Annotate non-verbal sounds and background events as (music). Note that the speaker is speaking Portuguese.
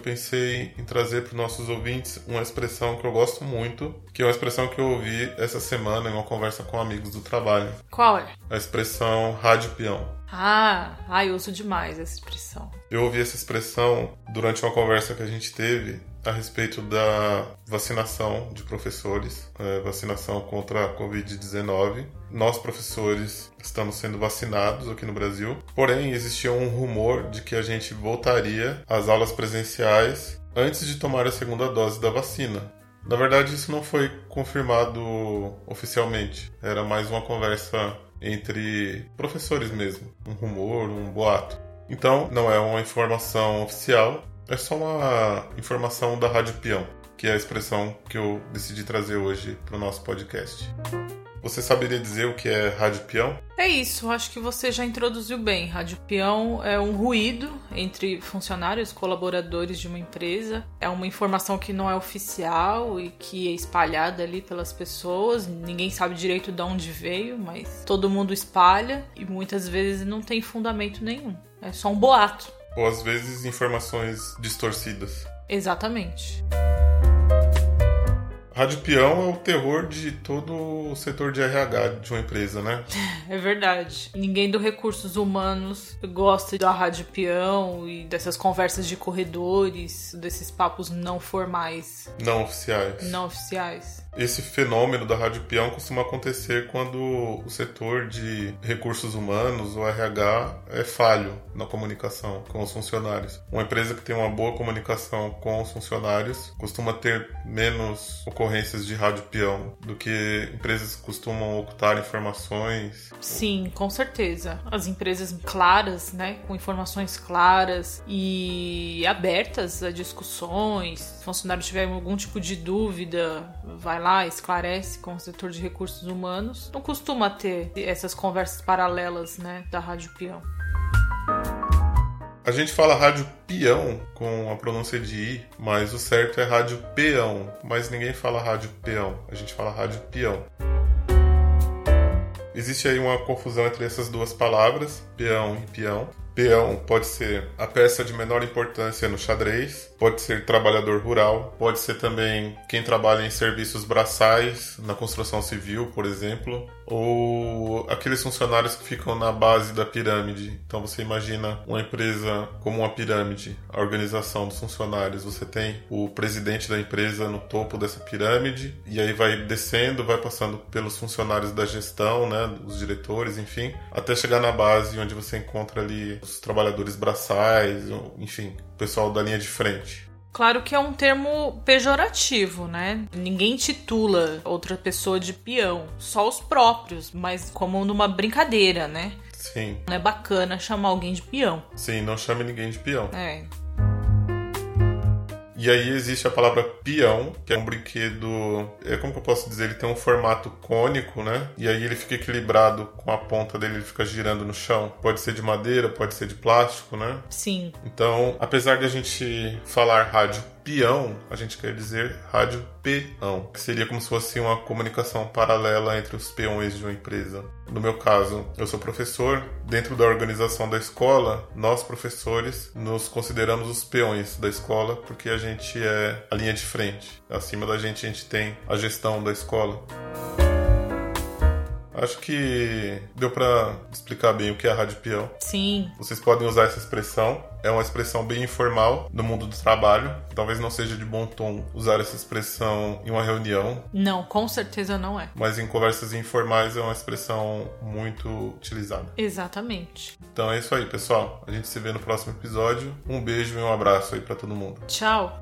pensei em trazer para os nossos ouvintes uma expressão que eu gosto muito, que é uma expressão que eu ouvi essa semana em uma conversa com amigos do trabalho. Qual é? A expressão rádio peão. Ah, ah, eu uso demais essa expressão. Eu ouvi essa expressão durante uma conversa que a gente teve a respeito da vacinação de professores, é, vacinação contra a Covid-19. Nós, professores, estamos sendo vacinados aqui no Brasil, porém existia um rumor de que a gente voltaria às aulas presenciais antes de tomar a segunda dose da vacina. Na verdade, isso não foi confirmado oficialmente, era mais uma conversa entre professores mesmo, um rumor, um boato. Então, não é uma informação oficial, é só uma informação da Rádio Peão, que é a expressão que eu decidi trazer hoje para o nosso podcast. Você saberia dizer o que é rádio peão? É isso, acho que você já introduziu bem. Rádio peão é um ruído entre funcionários, colaboradores de uma empresa. É uma informação que não é oficial e que é espalhada ali pelas pessoas. Ninguém sabe direito de onde veio, mas todo mundo espalha e muitas vezes não tem fundamento nenhum. É só um boato ou às vezes informações distorcidas. Exatamente. Rádio peão é o terror de todo o setor de RH de uma empresa, né? (laughs) É verdade. Ninguém do recursos humanos gosta da rádio peão e dessas conversas de corredores, desses papos não formais. Não oficiais. Não oficiais. Esse fenômeno da rádio peão costuma acontecer quando o setor de recursos humanos, o RH, é falho na comunicação com os funcionários. Uma empresa que tem uma boa comunicação com os funcionários costuma ter menos ocorrências de rádio peão do que empresas costumam ocultar informações. Sim, com certeza. As empresas claras, né, com informações claras e abertas a discussões. Se o funcionário tiver algum tipo de dúvida, vai lá, esclarece com o setor de recursos humanos. Não costuma ter essas conversas paralelas, né, da rádio peão. A gente fala rádio peão com a pronúncia de i, mas o certo é rádio peão. Mas ninguém fala rádio peão, a gente fala rádio peão. Existe aí uma confusão entre essas duas palavras, peão e peão. Peão pode ser a peça de menor importância no xadrez, pode ser trabalhador rural, pode ser também quem trabalha em serviços braçais, na construção civil, por exemplo, ou aqueles funcionários que ficam na base da pirâmide. Então você imagina uma empresa como uma pirâmide, a organização dos funcionários. Você tem o presidente da empresa no topo dessa pirâmide e aí vai descendo, vai passando pelos funcionários da gestão, né, os diretores, enfim, até chegar na base onde você encontra ali os trabalhadores braçais, enfim, o pessoal da linha de frente. Claro que é um termo pejorativo, né? Ninguém titula outra pessoa de peão, só os próprios, mas como numa brincadeira, né? Sim. Não é bacana chamar alguém de peão. Sim, não chame ninguém de peão. É. E aí existe a palavra peão, que é um brinquedo. É como que eu posso dizer? Ele tem um formato cônico, né? E aí ele fica equilibrado com a ponta dele, ele fica girando no chão. Pode ser de madeira, pode ser de plástico, né? Sim. Então, apesar de a gente falar rádio peão, a gente quer dizer rádio peão, que seria como se fosse uma comunicação paralela entre os peões de uma empresa. No meu caso, eu sou professor. Dentro da organização da escola, nós professores nos consideramos os peões da escola porque a gente é a linha de frente. Acima da gente, a gente tem a gestão da escola. Acho que deu para explicar bem o que é a rádio peão. Sim. Vocês podem usar essa expressão. É uma expressão bem informal no mundo do trabalho. Talvez não seja de bom tom usar essa expressão em uma reunião. Não, com certeza não é. Mas em conversas informais é uma expressão muito utilizada. Exatamente. Então é isso aí, pessoal. A gente se vê no próximo episódio. Um beijo e um abraço aí para todo mundo. Tchau.